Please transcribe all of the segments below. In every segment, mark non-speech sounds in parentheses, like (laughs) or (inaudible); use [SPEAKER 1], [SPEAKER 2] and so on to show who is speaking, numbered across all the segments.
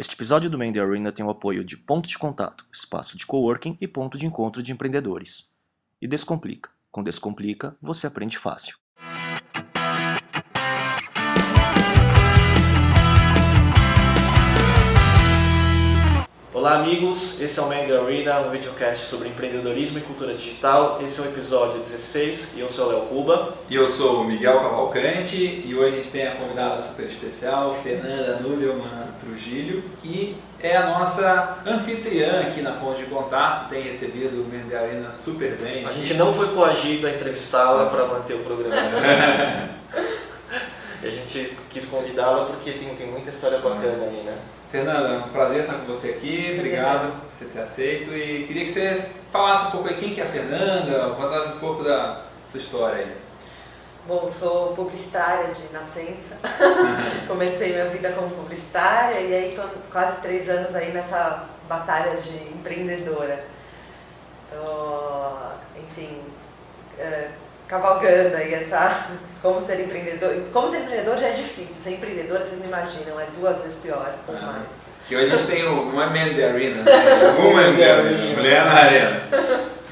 [SPEAKER 1] Este episódio do Mandy Arena tem o apoio de Ponto de Contato, espaço de coworking e ponto de encontro de empreendedores. E Descomplica. Com Descomplica, você aprende fácil. Olá amigos, esse é o Mandy Arena, um videocast sobre empreendedorismo e cultura digital. Esse é o episódio 16 e eu sou o Léo Cuba.
[SPEAKER 2] E eu sou o Miguel Cavalcante e hoje a gente tem a convidada super especial, Fernanda Nulleman Trujillo, que é a nossa anfitriã aqui na Ponte de Contato, tem recebido o Mandy Arena super bem.
[SPEAKER 1] A gente não foi coagido a entrevistá-la para manter o programa. (laughs) e a gente quis convidá-la porque tem, tem muita história bacana aí, né?
[SPEAKER 2] Fernanda, é um prazer estar com você aqui, obrigado por você ter aceito e queria que você falasse um pouco aí quem que é a Fernanda, contasse um pouco da sua história aí.
[SPEAKER 3] Bom, sou publicitária de nascença, (laughs) comecei minha vida como publicitária e aí estou quase três anos aí nessa batalha de empreendedora. Tô, enfim, é, cavalgando aí essa como ser empreendedor. Como ser empreendedor já é difícil, ser empreendedor vocês não imaginam, é duas vezes pior ou
[SPEAKER 2] Ah.
[SPEAKER 3] mais.
[SPEAKER 2] Que hoje a gente tem o, não é Man the Arena, né? é Woman the Arena, (laughs) mulher na arena.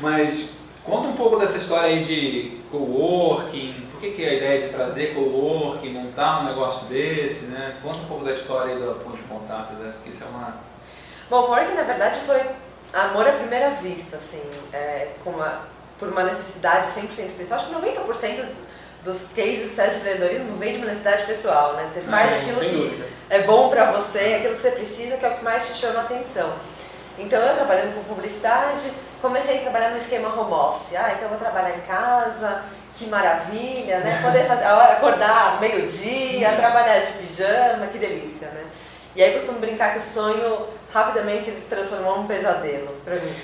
[SPEAKER 2] Mas conta um pouco dessa história aí de coworking, por que, que é a ideia de trazer coworking, montar um negócio desse, né? Conta um pouco da história aí do ponto de contato, dessa, que isso é uma...
[SPEAKER 3] Bom, o na verdade foi amor à primeira vista, assim, é, com uma, por uma necessidade 100% pessoal. Acho que 90% dos, dos cases de sucesso de empreendedorismo vem de uma necessidade pessoal, né? Você faz
[SPEAKER 1] Sim,
[SPEAKER 3] aquilo
[SPEAKER 1] sem
[SPEAKER 3] que
[SPEAKER 1] dúvida.
[SPEAKER 3] é bom pra você, aquilo que você precisa, que é o que mais te chama a atenção. Então eu trabalhando com publicidade, comecei a trabalhar no esquema home office. Ah, então eu vou trabalhar em casa, que maravilha, né? (laughs) Poder fazer, acordar meio-dia, trabalhar de pijama, que delícia, né? E aí costumo brincar que o sonho rapidamente ele se transformou num pesadelo pra mim.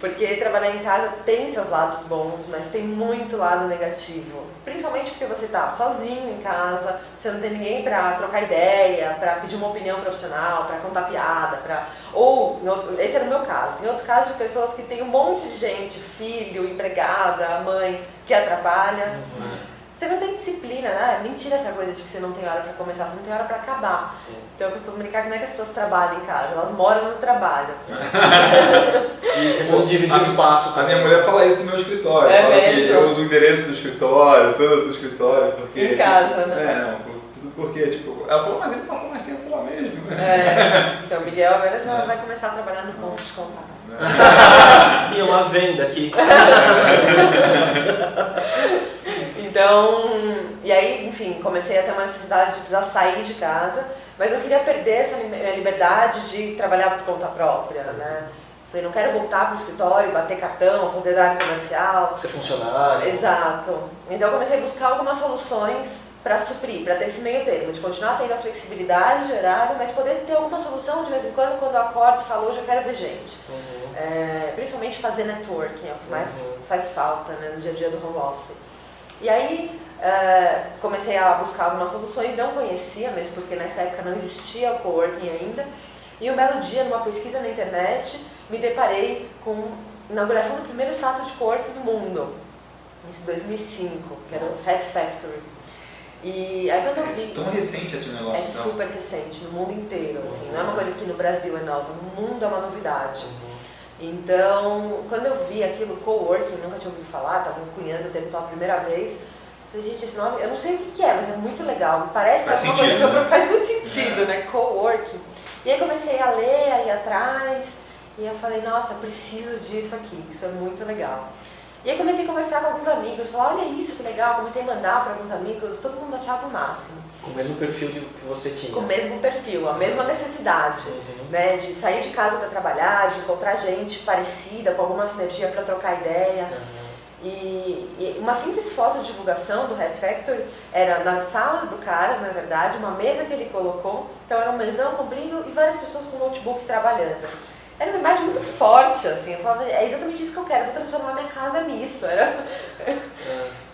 [SPEAKER 3] Porque trabalhar em casa tem seus lados bons, mas tem muito lado negativo. Principalmente porque você tá sozinho em casa, você não tem ninguém pra trocar ideia, pra pedir uma opinião profissional, pra contar piada, pra... Ou, esse era o meu caso. Em outros casos de pessoas que tem um monte de gente, filho, empregada, mãe, que atrapalha. Você não tem disciplina, né? Mentira essa coisa de que você não tem hora pra começar, você não tem hora pra acabar.
[SPEAKER 1] Sim.
[SPEAKER 3] Então eu costumo brincar que não é que as pessoas trabalham em casa, elas moram no trabalho. (laughs)
[SPEAKER 1] E de dividir o espaço.
[SPEAKER 2] A minha mulher fala isso no meu escritório,
[SPEAKER 3] É
[SPEAKER 2] fala que
[SPEAKER 3] mesmo?
[SPEAKER 2] eu uso o endereço do escritório, tudo do escritório, porque...
[SPEAKER 3] Em casa, né?
[SPEAKER 2] É, tudo porque, tipo, ela falou, mas ele passou mais tempo lá mesmo.
[SPEAKER 3] É, então o Miguel agora já vai começar a trabalhar no ponto de contato. (laughs)
[SPEAKER 1] E uma venda aqui. (laughs)
[SPEAKER 3] Então, e aí, enfim, comecei a ter uma necessidade de precisar sair de casa, mas eu queria perder essa liberdade de trabalhar por conta própria, né? Falei, não quero voltar para o escritório, bater cartão, fazer horário comercial.
[SPEAKER 1] Ser funcionário.
[SPEAKER 3] Exato. Então eu comecei a buscar algumas soluções para suprir, para ter esse meio termo, de continuar tendo a flexibilidade de horário, mas poder ter alguma solução de vez em quando, quando eu acordo e falo, hoje eu quero ver gente.
[SPEAKER 1] Uhum.
[SPEAKER 3] É, principalmente fazer networking, é o que mais
[SPEAKER 1] Uhum.
[SPEAKER 3] faz falta né, no dia a dia do home office. E aí é, comecei a buscar algumas soluções, não conhecia, mesmo porque nessa época não existia o coworking ainda. E um belo dia, numa pesquisa na internet, me deparei com a inauguração do primeiro espaço de coworking do mundo, em 2005, que era o Hat Factory. E aí quando eu vi...
[SPEAKER 2] É tão recente esse negócio,
[SPEAKER 3] É
[SPEAKER 2] então.
[SPEAKER 3] super recente, no mundo inteiro, assim, não é uma coisa que no Brasil é nova, no mundo é uma novidade. Então, quando eu vi aquilo, coworking, nunca tinha ouvido falar, estava cunhando termo pela primeira vez, falei, gente, esse nome, eu não sei o que, que é, mas é muito legal, parece que
[SPEAKER 2] Faz
[SPEAKER 3] é uma coisa que eu-
[SPEAKER 2] né? (laughs)
[SPEAKER 3] faz muito sentido, né? Coworking. E aí comecei a ler, a ir atrás, e eu falei, nossa, preciso disso aqui, isso é muito legal. E aí comecei a conversar com alguns amigos, falar, olha isso, que legal, comecei a mandar para alguns amigos, todo mundo achava o máximo
[SPEAKER 1] Com o mesmo perfil de- que você tinha.
[SPEAKER 3] com o mesmo perfil, a mesma necessidade,
[SPEAKER 1] Uhum.
[SPEAKER 3] né, de sair de casa para trabalhar, de encontrar gente parecida, com alguma sinergia para trocar ideia.
[SPEAKER 1] Uhum.
[SPEAKER 3] E, e uma simples foto de divulgação do Red Factory era na sala do cara, na verdade, uma mesa que ele colocou, então era um mesão comprido e várias pessoas com notebook trabalhando. Era uma imagem muito forte, assim, eu falava, é exatamente isso que eu quero, vou transformar minha casa nisso. Era...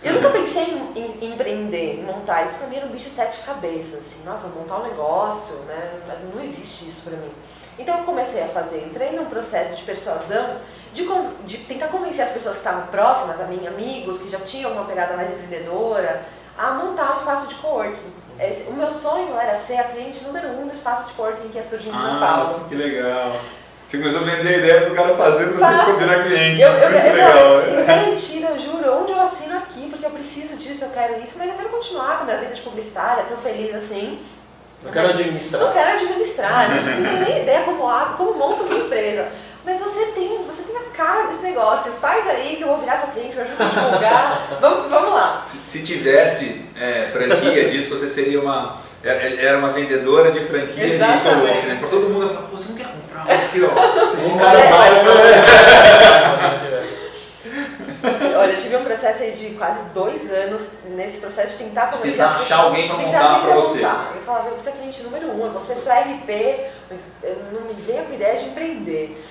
[SPEAKER 3] Eu nunca pensei em, em- em empreender, em montar. Isso pra mim era um bicho de sete cabeças. Assim, nossa, montar um negócio, né? Não existe isso pra mim. Então eu comecei a fazer, entrei num processo de persuasão, de, tentar convencer as pessoas que estavam próximas a mim, amigos, que já tinham uma pegada mais empreendedora, a montar um espaço de coworking. o meu sonho era ser a cliente número um do espaço de coworking que ia surgir em São
[SPEAKER 2] Ah,
[SPEAKER 3] Paulo.
[SPEAKER 2] que legal. Você começou a vender a ideia pro cara fazendo você virar cliente.
[SPEAKER 3] Eu, eu,
[SPEAKER 2] Muito
[SPEAKER 3] eu,
[SPEAKER 2] legal.
[SPEAKER 3] eu,
[SPEAKER 2] né?
[SPEAKER 3] garantida, eu juro, onde eu assino aqui, eu disso, eu quero isso, mas eu quero continuar com a minha vida de publicitária, tô feliz assim.
[SPEAKER 1] Não quero
[SPEAKER 3] Não
[SPEAKER 1] administrar.
[SPEAKER 3] quero administrar, (laughs) não tenho nem ideia como abre, como monta uma empresa. Mas você tem, você tem a cara desse negócio, faz aí que eu vou virar sua cliente, eu ajudo a divulgar. (laughs) vamos, vamos lá.
[SPEAKER 2] Se, se tivesse é, franquia disso, você seria uma. Era era uma vendedora de franquia de
[SPEAKER 3] Exatamente.
[SPEAKER 2] coworking, né? Pra todo mundo falar, pô, você não quer comprar um aqui, ó.
[SPEAKER 1] Um cara vai. (laughs)
[SPEAKER 3] Olha, eu tive um processo aí de quase dois anos nesse processo de tentar convencer
[SPEAKER 2] tentar achar alguém pra
[SPEAKER 3] de
[SPEAKER 2] montar
[SPEAKER 3] tentar alguém
[SPEAKER 2] pra você.
[SPEAKER 3] montar. Eu falava, você é cliente número um, você é só RP, mas eu não me venha com ideia de empreender.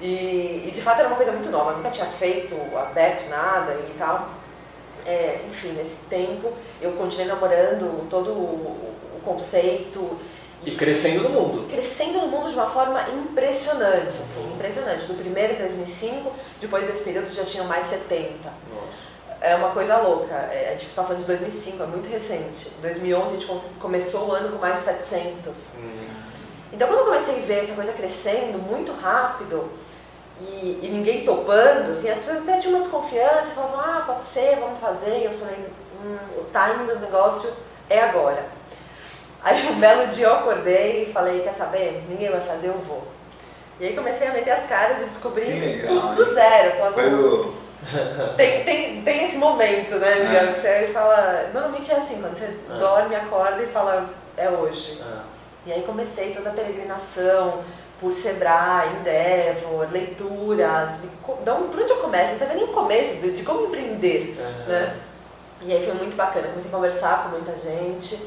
[SPEAKER 3] E, e, de fato era uma coisa muito nova, eu nunca tinha feito, aberto nada e tal. É, enfim, nesse tempo eu continuei namorando todo o, o conceito
[SPEAKER 1] E crescendo no mundo.
[SPEAKER 3] crescendo no mundo de uma forma impressionante, assim, impressionante. Do primeiro em 2005, depois desse período já tinham mais 70.
[SPEAKER 1] Nossa.
[SPEAKER 3] É uma coisa louca. É, a gente está falando de 2005, é muito recente. Em 2011 a gente começou o ano com mais de 700.
[SPEAKER 1] Hum.
[SPEAKER 3] Então quando eu comecei a ver essa coisa crescendo muito rápido e, e ninguém topando, assim, as pessoas até tinham uma desconfiança, falavam, ah, pode ser, vamos fazer. E eu falei, hum, o timing do negócio é agora. Aí um belo dia eu acordei e falei, quer saber? Ninguém vai fazer, eu vou. E aí comecei a meter as caras e descobri
[SPEAKER 2] legal,
[SPEAKER 3] tudo do zero. Falava,
[SPEAKER 2] Foi o. (laughs)
[SPEAKER 3] tem, tem, tem esse momento, né,
[SPEAKER 2] É.
[SPEAKER 3] Miguel? que Você fala. Normalmente é assim, quando você
[SPEAKER 1] É.
[SPEAKER 3] dorme, acorda e fala, é hoje.
[SPEAKER 1] Ah.
[SPEAKER 3] E aí comecei toda a peregrinação por Sebrae, Endeavor, leitura. de onde, por onde eu começo? Não teve nem o começo de, de como empreender. Né? E aí foi muito bacana, comecei a conversar com muita gente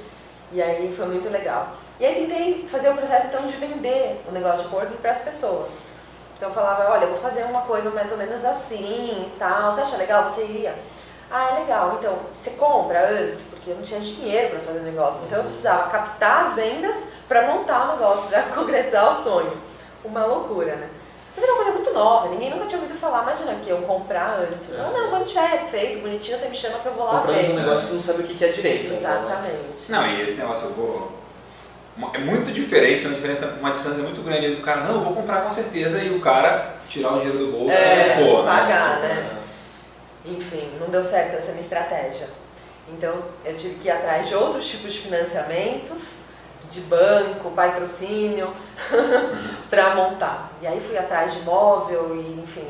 [SPEAKER 3] e aí foi muito legal. E aí tentei fazer o processo então de vender o negócio de coworking para as pessoas. Então eu falava, olha, eu vou fazer uma coisa mais ou menos assim e tal, você acha legal? Você iria? Ah, é legal, então você compra antes, porque eu não tinha dinheiro para fazer o negócio, então eu precisava captar as vendas para montar o negócio, para (laughs) concretizar o sonho. Uma loucura, né? Mas era uma coisa muito nova, ninguém nunca tinha ouvido falar, imagina que eu comprar antes. Eu, não, quando tiver feito, bonitinho, você me chama que eu vou lá
[SPEAKER 1] Comprando um
[SPEAKER 3] ver.
[SPEAKER 1] negócio que não sabe o que é direito. né?
[SPEAKER 3] Exatamente.
[SPEAKER 2] Não, e esse negócio eu vou. É muito diferente, é uma diferença, uma distância muito grande entre o cara, não, eu vou comprar com certeza, e o cara tirar o dinheiro do bolso
[SPEAKER 3] É,
[SPEAKER 2] e pô, né?
[SPEAKER 3] pagar, né? Enfim, não deu certo essa minha estratégia. Então, eu tive que ir atrás de outros tipos de financiamentos, de banco, patrocínio, (laughs) para montar. E aí fui atrás de imóvel e, enfim,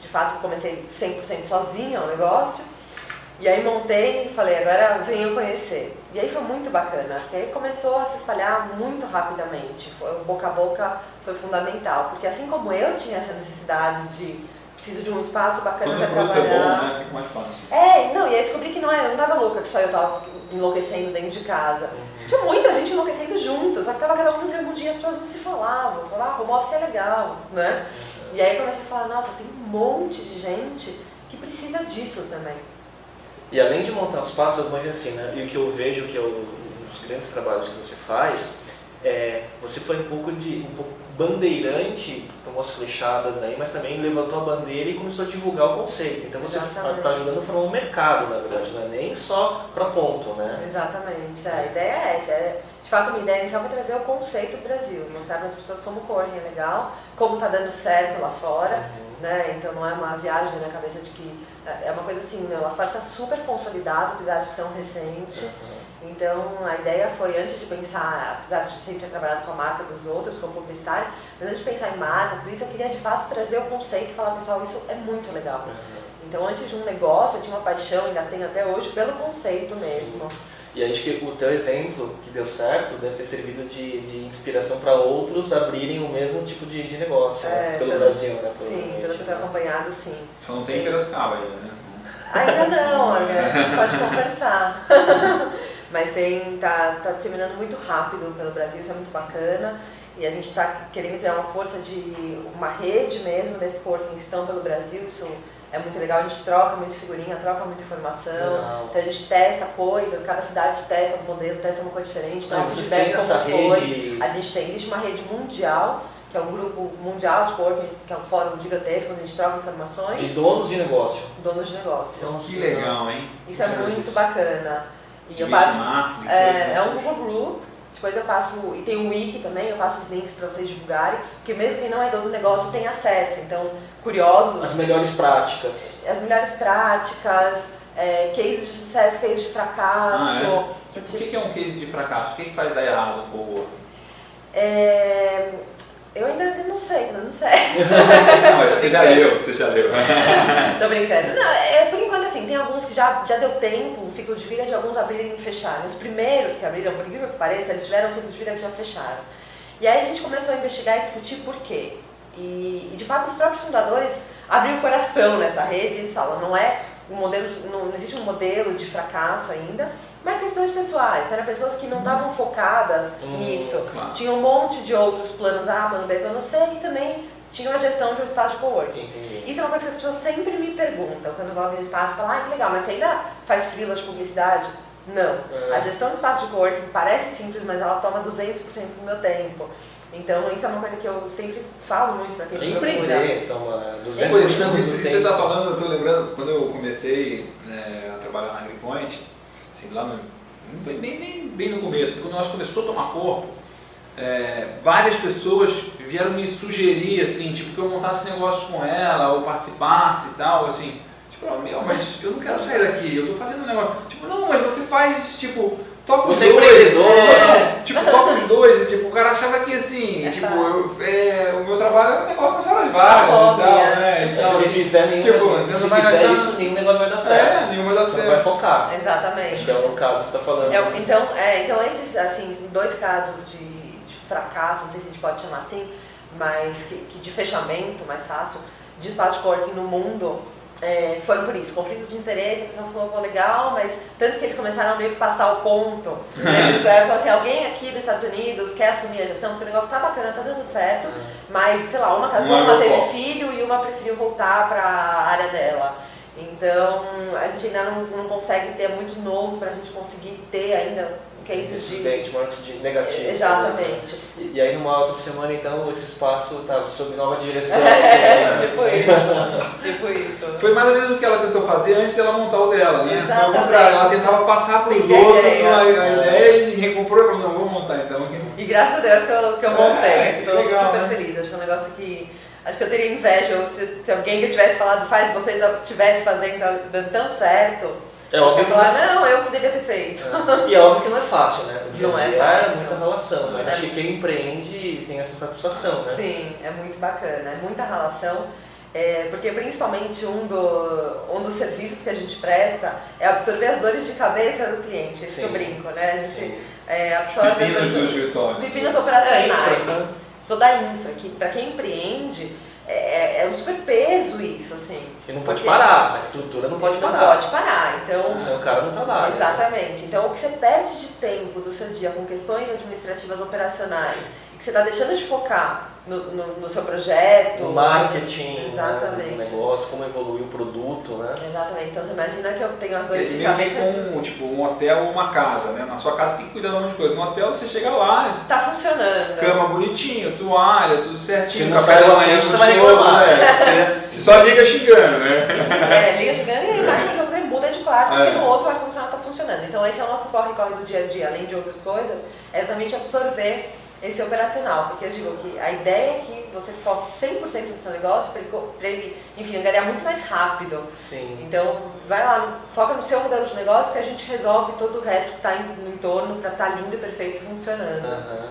[SPEAKER 3] de fato comecei 100% sozinha o negócio. E aí montei e falei, agora venham conhecer. E aí foi muito bacana, porque aí começou a se espalhar muito rapidamente. Foi, boca a boca foi fundamental, porque assim como eu tinha essa necessidade de preciso de um espaço bacana para
[SPEAKER 2] produto é
[SPEAKER 3] trabalhar.
[SPEAKER 2] bom, né? Fica mais fácil.
[SPEAKER 3] É, não, e aí descobri que não era, não tava louca, que só eu tava enlouquecendo dentro de casa. Tinha muita gente enlouquecendo junto, só que tava cada um no seu mundinho, as pessoas não se falavam. Falavam, ah, home office é legal, né? E aí comecei a falar, nossa, tem um monte de gente que precisa disso também.
[SPEAKER 1] E além de montar os passos, eu imagino assim, né? E o que eu vejo que é um dos grandes trabalhos que você faz, é, você foi um pouco de um pouco bandeirante, tomou as flechadas aí, mas também levantou a bandeira e começou a divulgar o conceito. Então você está ajudando a formar um mercado, na verdade, não é nem só para ponto, né?
[SPEAKER 3] Exatamente, a ideia é essa. É, de fato, uma ideia inicial foi trazer o conceito do Brasil, mostrar para as pessoas como correm é legal, como está dando certo lá fora. né? Então não é uma viagem na cabeça de que é uma coisa assim, né? lá fora está super consolidado, apesar de tão recente. Então a ideia foi antes de pensar, apesar de sempre ter trabalhado com a marca dos outros, como publicitária, mas antes de pensar em marca, por isso eu queria de fato trazer o conceito e falar, pessoal, isso é muito legal. Então antes de um negócio, eu tinha uma paixão, ainda tenho até hoje, pelo conceito mesmo.
[SPEAKER 1] E acho que o teu exemplo, que deu certo, deve ter servido de, de inspiração para outros abrirem o mesmo tipo de, de negócio né?
[SPEAKER 3] É,
[SPEAKER 1] pelo
[SPEAKER 3] pelo-
[SPEAKER 1] Brasil, né?
[SPEAKER 3] Sim, pelo que eu tenho
[SPEAKER 1] né?
[SPEAKER 3] acompanhado, sim.
[SPEAKER 2] Só não tem em Piracicaba ainda, né?
[SPEAKER 3] Ainda não, olha, a gente pode (laughs) conversar. (laughs) Mas tem, tá, tá disseminando muito rápido pelo Brasil, isso é muito bacana. E a gente está querendo criar uma força de uma rede mesmo desse corpo que estão pelo Brasil, isso é muito legal, a gente troca muita figurinha, troca muita informação.
[SPEAKER 1] Legal.
[SPEAKER 3] Então a gente testa coisas, cada cidade testa um modelo, testa uma coisa diferente,
[SPEAKER 1] Ah, vocês
[SPEAKER 3] feedback
[SPEAKER 1] têm
[SPEAKER 3] como
[SPEAKER 1] essa
[SPEAKER 3] foi.
[SPEAKER 1] rede-
[SPEAKER 3] A gente tem, existe uma rede mundial, que é um grupo mundial de corpo, que é um fórum gigantesco, onde a gente troca informações,
[SPEAKER 1] De donos de negócio.
[SPEAKER 3] donos de negócio.
[SPEAKER 1] Então,
[SPEAKER 2] Que legal, hein?
[SPEAKER 3] Isso é muito bacana. E eu passo,
[SPEAKER 2] marketing,
[SPEAKER 3] é,
[SPEAKER 2] coisa,
[SPEAKER 3] é um Google Group, depois eu passo, e tem um wiki também, eu passo os links para vocês divulgarem, porque mesmo quem não é dono do negócio tem acesso, então curiosos,
[SPEAKER 1] As melhores práticas.
[SPEAKER 3] as melhores práticas, é, cases de sucesso, cases de fracasso.
[SPEAKER 2] Ah, é? Tipo, o que que é um case de fracasso? O que que faz dar errado com o work?
[SPEAKER 3] É, eu ainda não sei, não sei. (laughs)
[SPEAKER 2] Não, mas você já leu, você já leu. (laughs)
[SPEAKER 3] Tô brincando. Não, é, por enquanto assim, tem alguns que já, já deu tempo, o ciclo de vida de alguns abrirem e fecharem. Os primeiros que abriram, por incrível que pareça, eles tiveram um ciclo de vida que já fecharam. E aí a gente começou a investigar e discutir por quê. E, e, de fato os próprios fundadores abriram o coração nessa rede e eles falam, não é um modelo, não, não existe um modelo de fracasso ainda, mas questões pessoais. Eram pessoas que não estavam focadas
[SPEAKER 1] Hum,
[SPEAKER 3] nisso.
[SPEAKER 2] claro.
[SPEAKER 3] Tinha um monte de outros planos A, plano B, plano C, que também tinham a gestão de um espaço de coworking.
[SPEAKER 1] Entendi.
[SPEAKER 3] Isso é uma coisa que as pessoas sempre me perguntam quando vão abrir espaço, falam, ah, que legal, mas você ainda faz freela de publicidade? Não.
[SPEAKER 1] É.
[SPEAKER 3] A gestão de espaço de coworking parece simples, mas ela toma 200% do meu tempo. Então, isso é uma coisa que eu sempre falo muito para quem me procura.
[SPEAKER 1] Mano, 200%
[SPEAKER 2] Pois,
[SPEAKER 1] do
[SPEAKER 2] não, isso que você está falando, eu estou lembrando, quando eu comecei né, a trabalhar na AgriPoint, assim, lá no, nem, nem bem no começo, quando negócio começou a tomar corpo, é, várias pessoas vieram me sugerir, assim, tipo, que eu montasse negócios com ela, ou participasse e tal, assim, tipo, meu, mas eu não quero sair daqui, eu estou fazendo um negócio, tipo, não, mas você faz, tipo, toca os
[SPEAKER 1] Você é
[SPEAKER 2] dois,
[SPEAKER 1] empreendedor.
[SPEAKER 2] Não, não, (laughs) tipo, toca os dois, e, tipo, o cara achava que, assim,
[SPEAKER 3] É
[SPEAKER 2] tipo, eu, é, o meu trabalho é um negócio nas horas vagas e
[SPEAKER 3] Hobby,
[SPEAKER 2] tal,
[SPEAKER 3] é.
[SPEAKER 2] né, e tal,
[SPEAKER 1] se fizer nenhum,
[SPEAKER 2] tipo,
[SPEAKER 1] se
[SPEAKER 2] vai
[SPEAKER 1] fizer
[SPEAKER 2] gastar-
[SPEAKER 1] isso, nenhum negócio vai dar certo.
[SPEAKER 2] É, nenhuma dá
[SPEAKER 1] Você vai
[SPEAKER 2] certo.
[SPEAKER 1] focar.
[SPEAKER 3] Exatamente.
[SPEAKER 1] Acho que é o caso que você está falando.
[SPEAKER 3] É, então, é, então, esses, assim, dois casos de, de fracasso, não sei se a gente pode chamar assim, mas que, que de fechamento mais fácil, de espaço de coworking no mundo, é, foram por isso. Conflito de interesse, a pessoa falou, pô, legal, mas tanto que eles começaram a meio que passar o ponto. (laughs) É, falaram assim, alguém aqui dos Estados Unidos quer assumir a gestão, porque o negócio tá bacana, tá dando certo, mas, sei lá, uma casou,
[SPEAKER 2] é
[SPEAKER 3] uma teve filho e uma preferiu voltar para a área dela. Então, a gente ainda não, não consegue ter é muito novo para a gente conseguir ter ainda cases
[SPEAKER 1] Esses
[SPEAKER 3] de.
[SPEAKER 1] benchmarks de negativos.
[SPEAKER 3] Exatamente.
[SPEAKER 1] E, e aí numa outra semana, então, esse espaço está sob nova direção. (laughs)
[SPEAKER 3] É,
[SPEAKER 1] assim,
[SPEAKER 3] tipo isso. Tipo isso.
[SPEAKER 2] Foi mais ou menos o que ela tentou fazer antes de ela montar o dela, né? Foi ao
[SPEAKER 3] Exatamente.
[SPEAKER 2] contrário, ela tentava passar para os outros
[SPEAKER 3] ideia.
[SPEAKER 2] a, a ideia e recomprou e falou, não, vou montar então.
[SPEAKER 3] E graças a Deus que eu, que eu montei.
[SPEAKER 2] É, que
[SPEAKER 3] Estou
[SPEAKER 2] legal,
[SPEAKER 3] super
[SPEAKER 2] né?
[SPEAKER 3] feliz. Acho que é um negócio que. Acho que eu teria inveja se, se alguém que eu tivesse falado, faz, você estivesse fazendo, tá dando tão certo.
[SPEAKER 1] É
[SPEAKER 3] eu
[SPEAKER 1] óbvio que
[SPEAKER 3] falar, não, eu que devia ter feito.
[SPEAKER 1] É. E é óbvio que não é fácil, né? O dia a
[SPEAKER 3] Não é
[SPEAKER 1] dia
[SPEAKER 3] fácil.
[SPEAKER 1] muita relação, mas
[SPEAKER 3] É.
[SPEAKER 1] acho que quem empreende tem essa satisfação, né?
[SPEAKER 3] Sim, é muito bacana, é muita relação. É, porque principalmente um, do, um dos serviços que a gente presta é absorver as dores de cabeça do cliente, isso que eu brinco, né? A gente é, absorve as dores
[SPEAKER 2] do escritório.
[SPEAKER 3] pepinos
[SPEAKER 1] É,
[SPEAKER 3] operacionais.
[SPEAKER 1] infra, né?
[SPEAKER 3] Sou da infra, que para quem empreende é, é um super peso isso, assim.
[SPEAKER 1] E não pode
[SPEAKER 3] Porque
[SPEAKER 1] parar, a estrutura não pode
[SPEAKER 3] não
[SPEAKER 1] parar.
[SPEAKER 3] pode parar, então...
[SPEAKER 1] Senão o cara não trabalha.
[SPEAKER 3] Exatamente. Então, o que você perde de tempo do seu dia com questões administrativas operacionais e que você está deixando de focar no, no, no seu projeto.
[SPEAKER 1] No marketing,
[SPEAKER 3] Exatamente.
[SPEAKER 1] né, no negócio, como evoluir o produto, né?
[SPEAKER 3] Exatamente. Então, você imagina que eu tenho as dores de cabeça.
[SPEAKER 2] com tipo, um hotel ou uma casa, né? Na sua casa você tem que cuidar de um monte de coisa. No hotel você chega lá,
[SPEAKER 3] Tá funcionando.
[SPEAKER 2] cama bonitinho, toalha, tudo certinho.
[SPEAKER 1] Se não
[SPEAKER 2] café da manhã
[SPEAKER 1] você vai reclamar.
[SPEAKER 2] né? (laughs) Só liga xingando, né?
[SPEAKER 3] É, liga chegando e aí mais então você muda de quarto,
[SPEAKER 2] É.
[SPEAKER 3] porque no outro vai funcionar, tá funcionando. Então esse é o nosso corre-corre do dia a dia, além de outras coisas, é exatamente absorver esse operacional. Porque eu digo que a ideia é que você foque 100% no seu negócio para ele, co- pra ele, enfim, ganhar muito mais rápido.
[SPEAKER 1] Sim.
[SPEAKER 3] Então, vai lá, foca no seu modelo de negócio que a gente resolve todo o resto que está no entorno para estar lindo e perfeito e funcionando.
[SPEAKER 1] Aham.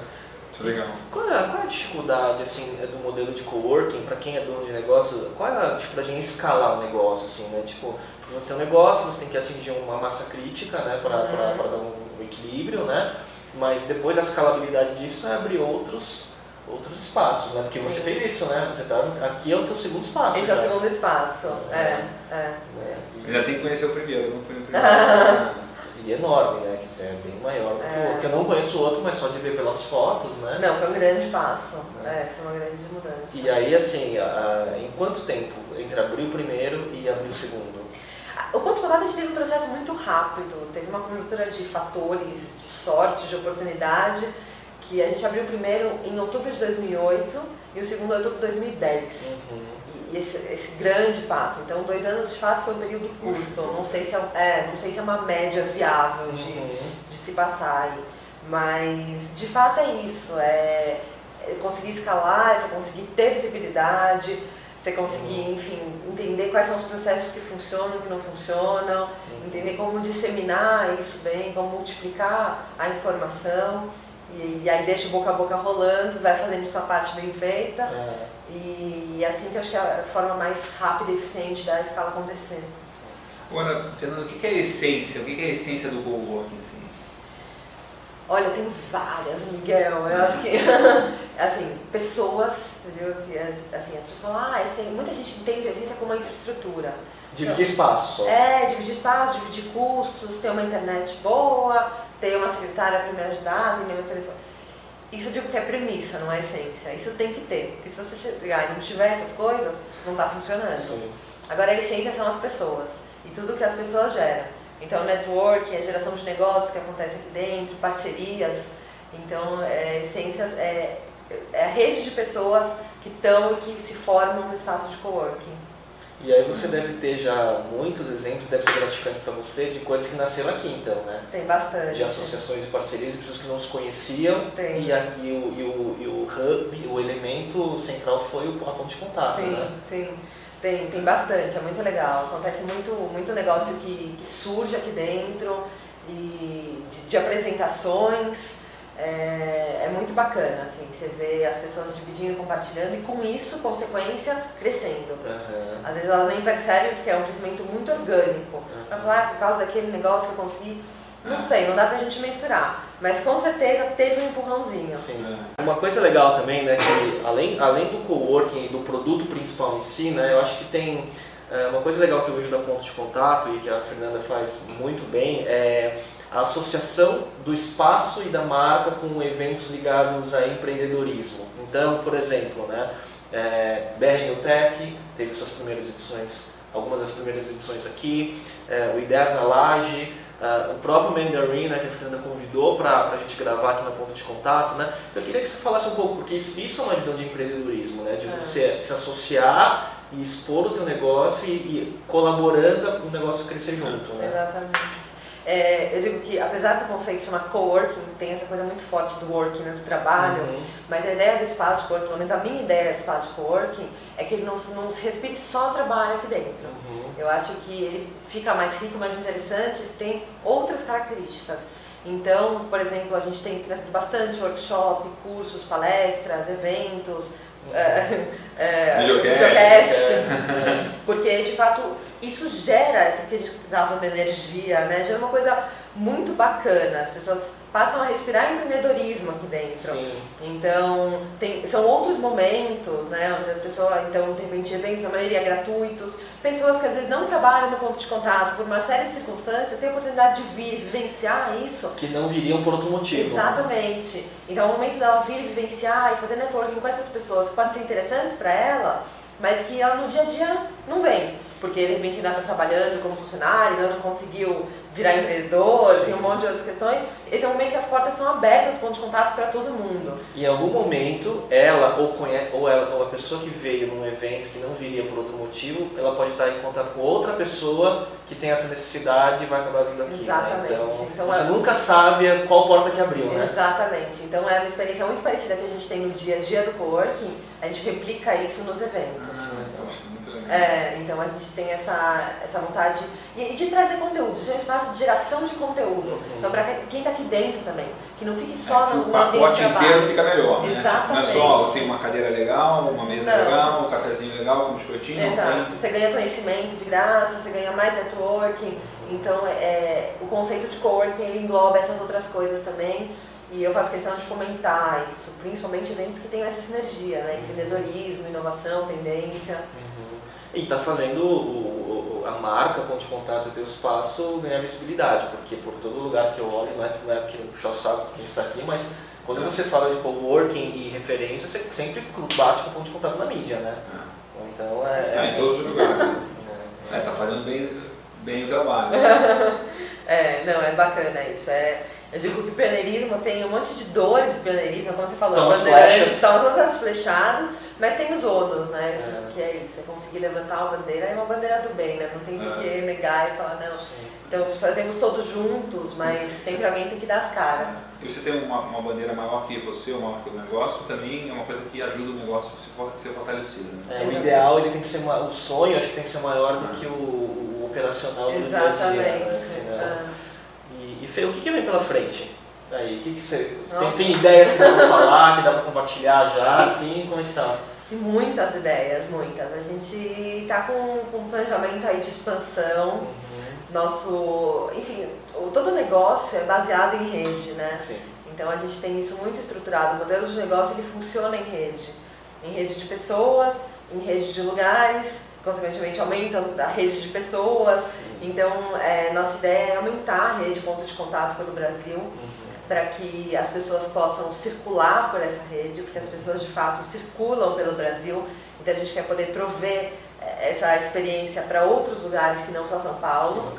[SPEAKER 2] É legal.
[SPEAKER 1] Qual é, qual é a dificuldade assim, do modelo de coworking para quem é dono de negócio? Qual é a dificuldade em escalar o negócio? Assim, né? Tipo, porque você tem um negócio, você tem que atingir uma massa crítica né? para
[SPEAKER 3] Uhum.
[SPEAKER 1] dar um equilíbrio, né? mas depois a escalabilidade disso é abrir outros, outros espaços, né? porque você
[SPEAKER 3] Sim.
[SPEAKER 1] fez isso, né? você tá, aqui é o teu segundo espaço.
[SPEAKER 3] Esse é o
[SPEAKER 1] já,
[SPEAKER 3] segundo espaço. É, é.
[SPEAKER 1] né? E-
[SPEAKER 2] Ainda tem que conhecer o primeiro, não foi no primeiro. (laughs)
[SPEAKER 1] E enorme, né? Que é bem maior do que
[SPEAKER 3] É.
[SPEAKER 1] o outro. Porque eu não conheço o outro, mas só de ver pelas fotos, né?
[SPEAKER 3] Não, foi um grande passo. É, foi uma grande mudança.
[SPEAKER 1] E aí, assim, a- a- em quanto tempo entre abrir o primeiro e abrir o segundo?
[SPEAKER 3] O Ponto Contato a gente teve um processo muito rápido, teve uma conjuntura de fatores, de sorte, de oportunidade, que a gente abriu o primeiro em outubro de 2008 e o segundo em outubro de 2010.
[SPEAKER 1] Uhum.
[SPEAKER 3] E, esse, esse, grande passo. Então, dois anos de fato foi um período curto. Não sei se é, é não sei se é uma média viável de, uhum. de se passar aí. Mas, de fato, é isso. É, é conseguir escalar, é conseguir ter visibilidade, você conseguir, uhum. enfim, entender quais são os processos que funcionam, que não funcionam, uhum. entender como disseminar isso bem, como multiplicar a informação. E, e, aí deixa o boca a boca rolando, vai fazendo sua parte bem feita. É. E, e assim que eu acho que é a forma mais rápida e eficiente da escala acontecer.
[SPEAKER 2] Agora, Fernando, o que é a essência? O que é a essência do coworking? Assim?
[SPEAKER 3] Olha, tem várias, Miguel. Eu acho que, (laughs) assim, pessoas, viu? Que, assim, as pessoas falam, ah, assim, muita gente entende a essência como uma infraestrutura.
[SPEAKER 1] Dividir então, espaço. Só.
[SPEAKER 3] É, dividir espaço, dividir custos, ter uma internet boa, ter uma secretária para me ajudar, ter meu telefone. Isso eu digo que é premissa, não é essência. Isso tem que ter. Porque se você chegar e não tiver essas coisas, não está funcionando. Sim. Agora, a essência são as pessoas. E tudo que as pessoas geram. Então, network, a geração de negócios que acontece aqui dentro, parcerias. Então, é, essências é, é a rede de pessoas que estão e que se formam no espaço de coworking.
[SPEAKER 1] E aí você deve ter já muitos exemplos, deve ser gratificante para você, de coisas que nasceram aqui então, né?
[SPEAKER 3] Tem bastante.
[SPEAKER 1] De associações e parcerias de pessoas que não se conheciam.
[SPEAKER 3] Tem.
[SPEAKER 1] E, a, e, o, e, o, e o hub, o elemento central foi a ponte de contato,
[SPEAKER 3] sim,
[SPEAKER 1] né?
[SPEAKER 3] Sim, tem, tem bastante, é muito legal. Acontece muito, muito negócio que, que surge aqui dentro, e de, de apresentações é, é, muito bacana, assim, você vê as pessoas dividindo, compartilhando e com isso, consequência, crescendo. Uhum. Vezes elas nem percebem porque é um crescimento muito orgânico. Uhum. Falar, ah, por causa daquele negócio que eu consegui, não sei, não dá pra gente mensurar. Mas com certeza teve um empurrãozinho.
[SPEAKER 1] Sim. Uma coisa legal também, né, que além, além do coworking, do produto principal em si, né, eu acho que tem é, uma coisa legal que eu vejo da ponto de contato e que a Fernanda faz muito bem é a associação do espaço e da marca com eventos ligados a empreendedorismo. Então, por exemplo, né, é, BR New Tech teve suas primeiras edições, algumas das primeiras edições aqui, é, o Ideias na Laje, é, o próprio Mandarin, né, que a Fernanda convidou para a gente gravar aqui na ponta de contato. Né? Eu queria que você falasse um pouco, porque isso, isso é uma visão de empreendedorismo, né, de é. você se associar e expor o teu negócio e, e colaborando o negócio crescer junto. Né?
[SPEAKER 3] Exatamente. É, eu digo que, apesar do conceito chamar coworking, tem essa coisa muito forte do working, né, do trabalho, uhum. mas a ideia do espaço de coworking, pelo menos a minha ideia do espaço de coworking, é que ele não, não se respire só trabalho aqui dentro. Uhum. Eu acho que ele fica mais rico, mais interessante, tem outras características. Então, por exemplo, a gente tem bastante workshop, cursos, palestras, eventos, (laughs)
[SPEAKER 2] é, é, videocast,
[SPEAKER 3] porque de fato isso gera, essa que a gente estava de energia, né? gera uma coisa muito bacana, as pessoas passam a respirar empreendedorismo aqui dentro. Sim. Então, tem, são outros momentos, né, onde a pessoa, então, tem repente, eventos, a maioria gratuitos, pessoas que às vezes não trabalham no ponto de contato por uma série de circunstâncias, têm a oportunidade de vir vivenciar isso.
[SPEAKER 1] Que não viriam por outro motivo.
[SPEAKER 3] Exatamente. Né? Então, é o momento dela vir vivenciar e fazer networking com essas pessoas que podem ser interessantes para ela, mas que ela no dia a dia não vem porque de repente ainda está trabalhando como funcionário, ainda não conseguiu virar empreendedor, Sim. tem um monte de outras questões. Esse é o momento que as portas são abertas, ponto de contato para todo mundo.
[SPEAKER 1] Em algum momento, ela ou, conhece, ou, ela, ou a pessoa que veio num evento que não viria por outro motivo, ela pode estar em contato com outra pessoa que tem essa necessidade e vai acabar vindo aqui. Né?
[SPEAKER 3] Exatamente.
[SPEAKER 1] Né? Então, então, você é... nunca sabe qual porta que abriu,
[SPEAKER 3] né? Exatamente. Então é uma experiência muito parecida que a gente tem no dia a dia do coworking, a gente replica isso nos eventos. Ah, é, então a gente tem essa, essa vontade de, de trazer conteúdo, a gente faz de geração de conteúdo. Uhum. Então, para quem está aqui dentro também, que não fique só é, no,
[SPEAKER 2] no ambiente de trabalho. O pacote inteiro fica melhor, né? Exatamente. Não é só tem uma cadeira legal, uma mesa não. legal, um cafezinho legal, um biscoitinho.
[SPEAKER 3] Exato. Você ganha conhecimento de graça, você ganha mais networking. Então, é, o conceito de coworking ele engloba essas outras coisas também. E eu faço questão de fomentar isso, principalmente eventos que tenham essa sinergia, né? Empreendedorismo, inovação, tendência.
[SPEAKER 1] Uhum. E está fazendo o, o, a marca, ponto de contato e teu espaço ganhar visibilidade, porque por todo lugar que eu olho, não é, não é querendo puxar o saco porque a gente está aqui, mas quando você fala de coworking e referência, você sempre bate com o ponto de contato na mídia, né?
[SPEAKER 2] É. Então é. é, em todos os lugares. É, tá fazendo bem, bem o trabalho. Né? (laughs)
[SPEAKER 3] é, não, é bacana isso. É, Eu digo que o pioneirismo tem um monte de dores do pioneirismo, como você falou, bandeirantes,
[SPEAKER 1] flechas.
[SPEAKER 3] são todas as flechadas, mas tem os ônus, né?
[SPEAKER 1] É.
[SPEAKER 3] Que é isso, é conseguir levantar uma bandeira, é uma bandeira do bem, né? Não tem por que negar e falar, não. Então fazemos todos juntos, mas sempre alguém tem que dar as caras.
[SPEAKER 2] E você tem uma, uma bandeira maior que você, ou maior que o negócio, também é uma coisa que ajuda o negócio a se for- ser fortalecido. Né?
[SPEAKER 1] É, o ideal ele tem que ser o sonho acho que tem que ser maior do que o, o operacional do dia a dia.
[SPEAKER 3] Exatamente.
[SPEAKER 1] né? Assim, né? Fê, o que, que vem pela frente? Aí, que, que você. Tem, tem ideias que dá pra falar, que dá pra compartilhar já, assim, como é que tá?
[SPEAKER 3] Muitas ideias, muitas. A gente está com, com um planejamento aí de expansão. Nosso, enfim, o, todo o negócio é baseado em rede, né?
[SPEAKER 1] Sim.
[SPEAKER 3] Então a gente tem isso muito estruturado. O modelo de negócio ele funciona em rede, em rede de pessoas, em rede de lugares, consequentemente aumenta a rede de pessoas. Então é, nossa ideia é aumentar a rede de ponto de contato pelo Brasil para que as pessoas possam circular por essa rede, porque as pessoas de fato circulam pelo Brasil. Então a gente quer poder prover eh, essa experiência para outros lugares que não só São Paulo.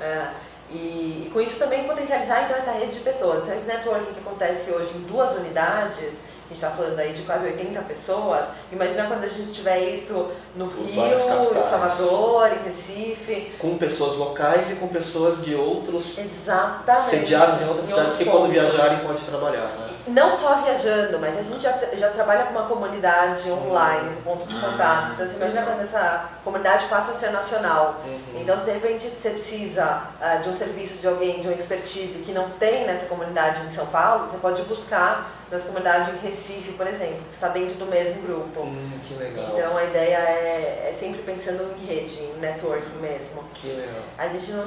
[SPEAKER 3] É, e, e com isso também potencializar então essa rede de pessoas. Então esse networking que acontece hoje em duas unidades, a gente está falando aí de quase 80 pessoas, imagina quando a gente tiver isso no Rio, em. Salvador, em Recife.
[SPEAKER 1] Com pessoas locais e com pessoas de outros
[SPEAKER 3] Exatamente.
[SPEAKER 1] sediados em outras
[SPEAKER 3] Em
[SPEAKER 1] cidades que quando viajarem pode trabalhar, né?
[SPEAKER 3] Não só viajando, mas a gente já, já trabalha com uma comunidade online, um ponto de
[SPEAKER 2] Ah,
[SPEAKER 3] contato. Então você imagina quando essa comunidade passa a ser nacional.
[SPEAKER 1] Uhum.
[SPEAKER 3] Então, se de repente você precisa ah, de um serviço de alguém, de uma expertise que não tem nessa comunidade em São Paulo, você pode buscar nas comunidades em Recife, por exemplo, que está dentro do mesmo grupo.
[SPEAKER 1] Hum, que legal.
[SPEAKER 3] Então, a ideia é, é sempre pensando em rede, em networking mesmo.
[SPEAKER 1] Que legal.
[SPEAKER 3] A gente não.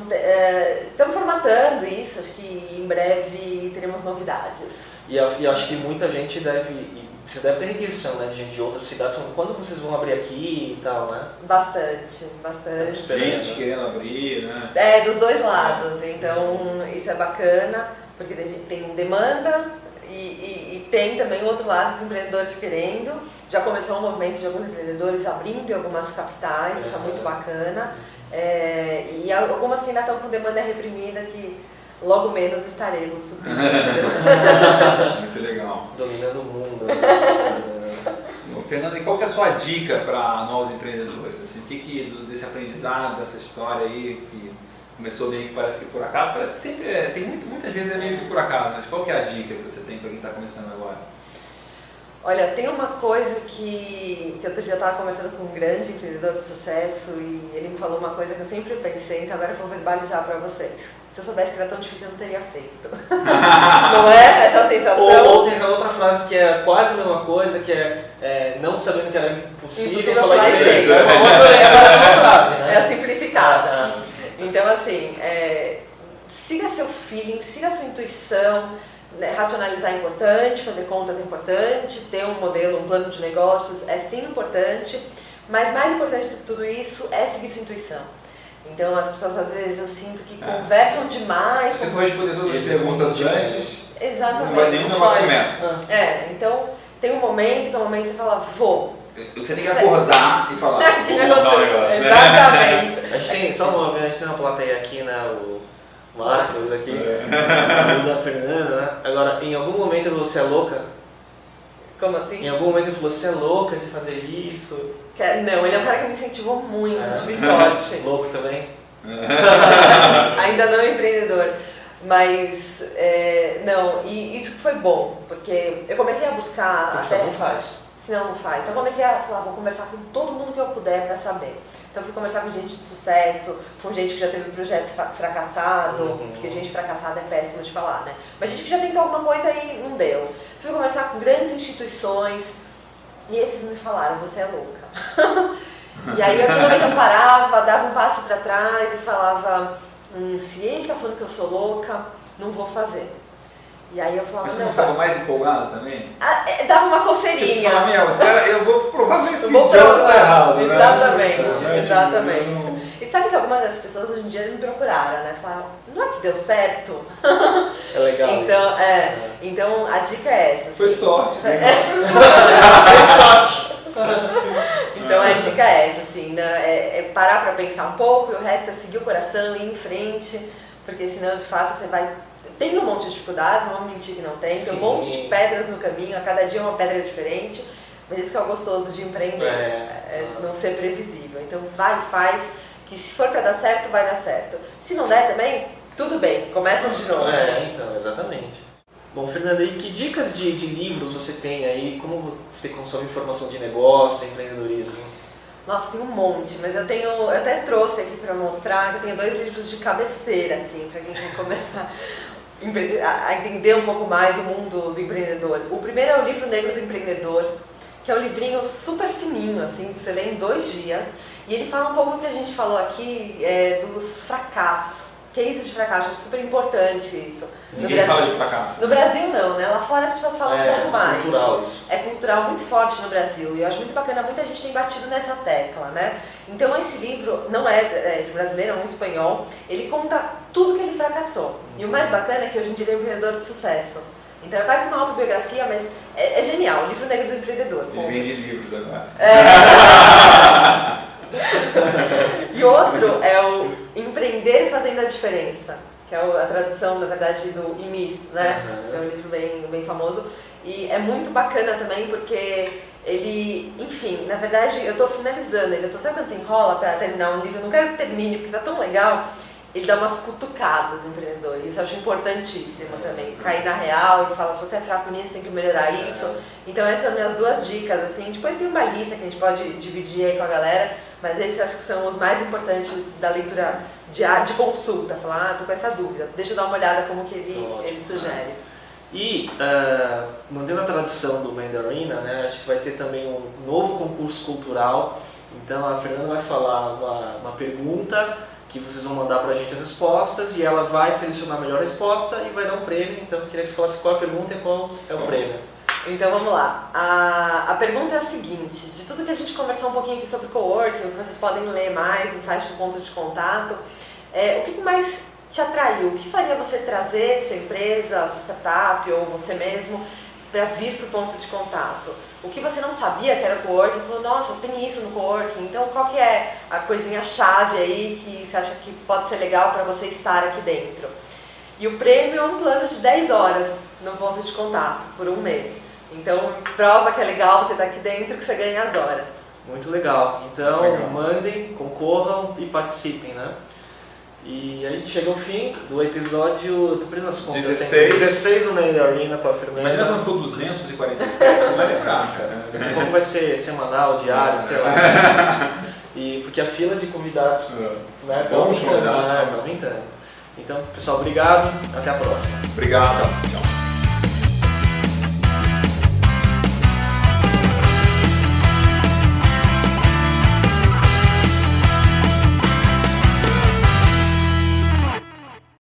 [SPEAKER 3] estamos formatando isso, acho que em breve teremos novidades.
[SPEAKER 1] E eu, eu acho que muita gente deve. Você deve ter requisição, né? De gente de outras cidades falando quando vocês vão abrir aqui e tal, né?
[SPEAKER 3] Bastante, bastante.
[SPEAKER 2] Gente querendo abrir, né?
[SPEAKER 3] É, dos dois lados. Então, isso é bacana, porque tem tem demanda e, e- e tem também o outro lado, os empreendedores querendo. Já começou um movimento de alguns empreendedores abrindo em algumas capitais, isso é muito bacana. É, e algumas que ainda estão com demanda reprimida, que logo menos estaremos suprindo. (laughs)
[SPEAKER 2] Muito legal.
[SPEAKER 1] Dominando o mundo. né?
[SPEAKER 2] Fernando, e qual que é a sua dica para novos empreendedores? Assim, o que, que desse aprendizado, dessa história aí, que começou meio que parece que por acaso, parece que sempre é, tem muito, muitas vezes é meio que por acaso, mas qual que é a dica que você tem para quem está começando agora?
[SPEAKER 3] Olha, tem uma coisa que, que outro dia eu estava conversando com um grande empreendedor de sucesso e ele me falou uma coisa que eu sempre pensei, então agora eu vou verbalizar para vocês. Se eu soubesse que era tão difícil, eu não teria feito. (laughs) não é essa sensação?
[SPEAKER 1] Ou, ou tem aquela outra frase que é quase a mesma coisa, que é, é, não sabendo que era impossível,
[SPEAKER 3] Impossível
[SPEAKER 1] falar inglês. É é né?
[SPEAKER 3] É a simplificada. Então, assim, é, siga seu feeling, siga sua intuição. né, Racionalizar é importante, fazer contas é importante, ter um modelo, um plano de negócios é sim importante, mas mais importante do que tudo isso é seguir sua intuição. Então, as pessoas às vezes eu sinto que
[SPEAKER 2] É.
[SPEAKER 3] conversam demais.
[SPEAKER 2] Você for responder todas as
[SPEAKER 1] é
[SPEAKER 2] perguntas antes.
[SPEAKER 3] Exatamente.
[SPEAKER 2] não vai nenhum negócio começa.
[SPEAKER 3] É, então tem um momento que é um momento que você fala, vou.
[SPEAKER 2] Você tem que acordar e falar,
[SPEAKER 3] Que (laughs)
[SPEAKER 2] vou um
[SPEAKER 3] acontecer?
[SPEAKER 2] negócio, né?
[SPEAKER 3] Exatamente.
[SPEAKER 1] A gente tem, só uma, a gente tem uma plateia aqui, né? O Marcos aqui,
[SPEAKER 2] É.
[SPEAKER 1] o da Fernanda, né? Agora, em algum momento você é louca?
[SPEAKER 3] Como
[SPEAKER 1] Em
[SPEAKER 3] assim?
[SPEAKER 1] algum momento ele falou, você é louca de fazer isso?
[SPEAKER 3] Quer- Não, ele é um cara que me incentivou muito,
[SPEAKER 1] É.
[SPEAKER 3] tive sorte. (laughs)
[SPEAKER 1] Louco também? (laughs)
[SPEAKER 3] Ainda não empreendedor. Mas, é, não, e isso foi bom, porque eu comecei a buscar.
[SPEAKER 1] Porque você não faz.
[SPEAKER 3] Senão não faz. Então eu comecei a falar, vou conversar com todo mundo que eu puder para saber. Então fui conversar com gente de sucesso, com gente que já teve projeto fa- fracassado,
[SPEAKER 1] Uhum.
[SPEAKER 3] porque gente fracassada é péssimo de falar, né? Mas gente que já tentou alguma coisa e não deu. Fui conversar com grandes instituições e esses me falaram, você é louca. (laughs) e aí eu, toda vez eu parava, dava um passo para trás e falava, hum, se ele tá falando que eu sou louca, não vou fazer. E aí eu falava,
[SPEAKER 2] Mas você
[SPEAKER 3] não,
[SPEAKER 2] ficava mais empolgado também?
[SPEAKER 3] Ah, é, dava uma
[SPEAKER 2] Você
[SPEAKER 3] coceirinha.
[SPEAKER 2] fala, meu, os cara, eu vou provar que
[SPEAKER 3] Eu vou
[SPEAKER 2] idiota
[SPEAKER 3] provar.
[SPEAKER 2] tá errado, né?
[SPEAKER 3] Exatamente,
[SPEAKER 2] Né?
[SPEAKER 3] exatamente.
[SPEAKER 2] Não-
[SPEAKER 3] E sabe que algumas das pessoas hoje em dia me procuraram, né? Falaram, não é que deu certo?
[SPEAKER 1] É legal. (laughs)
[SPEAKER 3] Então, é, então a dica é essa.
[SPEAKER 2] Foi
[SPEAKER 3] assim.
[SPEAKER 2] sorte, né? (laughs)
[SPEAKER 1] sorte.
[SPEAKER 3] Então a dica é essa, assim, né? é, é parar pra pensar um pouco e o resto é seguir o coração e ir em frente, porque senão de fato você vai Tem um monte de dificuldades, não vou mentir que não tem, tem um monte de pedras no caminho, a cada dia é uma pedra diferente, mas isso que é o gostoso de empreender,
[SPEAKER 1] É.
[SPEAKER 3] é não ser previsível. Então vai, faz, que se for para dar certo, vai dar certo. Se não der também, tudo bem, começa de novo.
[SPEAKER 1] É, então, exatamente. Bom, Fernanda, e que dicas de, de livros você tem aí? Como você consome informação de negócio, empreendedorismo?
[SPEAKER 3] Nossa, tem um monte, mas eu tenho, eu até trouxe aqui para mostrar que eu tenho dois livros de cabeceira, assim, para quem quer começar (laughs) a entender um pouco mais o mundo do empreendedor. O primeiro é o livro Negro do Empreendedor, que é um livrinho super fininho, assim, que você lê em dois dias, e ele fala um pouco do que a gente falou aqui, é, dos fracassos, cases de fracasso, é super importante isso. No
[SPEAKER 2] Ninguém fala
[SPEAKER 3] Brasil,
[SPEAKER 2] de fracasso.
[SPEAKER 3] no Brasil não, né? Lá fora as pessoas falam um
[SPEAKER 1] é,
[SPEAKER 3] pouco mais
[SPEAKER 1] cultural isso.
[SPEAKER 3] é cultural muito forte no Brasil e eu acho muito bacana, muita gente tem batido nessa tecla, né? Então esse livro não é, é de brasileiro, é um espanhol, ele conta tudo que ele fracassou. E o mais bacana é que hoje em dia ele é um empreendedor de sucesso. Então é quase uma autobiografia, mas é, é genial, o livro negro do empreendedor.
[SPEAKER 2] Ele vende livros agora. (laughs)
[SPEAKER 3] E outro é o Empreender Fazendo a Diferença, que é a tradução, na verdade, do IMI, né?
[SPEAKER 1] Uhum.
[SPEAKER 3] É um livro bem, bem famoso. E é muito bacana também porque ele, enfim, na verdade eu estou finalizando ele. Eu tô, sabe quando você enrola para terminar um livro? Eu não quero que termine porque tá tão legal. Ele dá umas cutucadas empreendedor. Isso eu acho importantíssimo também. Cair na real e falar, se você é fraco nisso, tem que melhorar isso. Então essas são minhas duas dicas, assim. Depois tem uma lista que a gente pode dividir aí com a galera, mas esses acho que são os mais importantes da leitura de, de consulta. Falar, ah, tô com essa dúvida, deixa eu dar uma olhada como que ele,
[SPEAKER 1] São
[SPEAKER 3] ele sugere.
[SPEAKER 1] E, ah, mantendo a tradição do Mandarina, né, a gente vai ter também um novo concurso cultural. Então a Fernanda vai falar uma, uma pergunta que vocês vão mandar pra gente as respostas e ela vai selecionar a melhor resposta e vai dar um prêmio. Então eu queria que você falasse qual a pergunta e qual é o prêmio.
[SPEAKER 3] Então vamos lá. A, a pergunta é a seguinte: de tudo que a gente conversou um pouquinho aqui sobre coworking, que vocês podem ler mais no site do ponto de contato, é, o que mais te atraiu? O que faria você trazer sua empresa, sua startup ou você mesmo para vir para o ponto de contato? O que você não sabia que era coworking, falou, nossa, tem isso no coworking, então qual que é a coisinha chave aí que você acha que pode ser legal para você estar aqui dentro? E o prêmio é um plano de 10 horas no ponto de contato, por um mês. Então, prova que é legal você estar aqui dentro que você ganha as horas.
[SPEAKER 1] Muito legal. Então
[SPEAKER 2] Legal.
[SPEAKER 1] mandem, concorram e participem, né? E a gente chega ao fim do episódio, tô perdendo as contas,
[SPEAKER 2] 16.
[SPEAKER 1] 16 do Mandarina com a Fernanda.
[SPEAKER 2] Imagina quando for 247, você vai lembrar, cara.
[SPEAKER 1] Como vai ser semanal, diário, sei lá. (laughs) E porque a fila de convidados, né,
[SPEAKER 2] Bons
[SPEAKER 1] tão-
[SPEAKER 2] convidados,
[SPEAKER 1] né,
[SPEAKER 2] tá?
[SPEAKER 1] aumentando. Então, pessoal, obrigado, até a próxima.
[SPEAKER 2] Obrigado, tchau.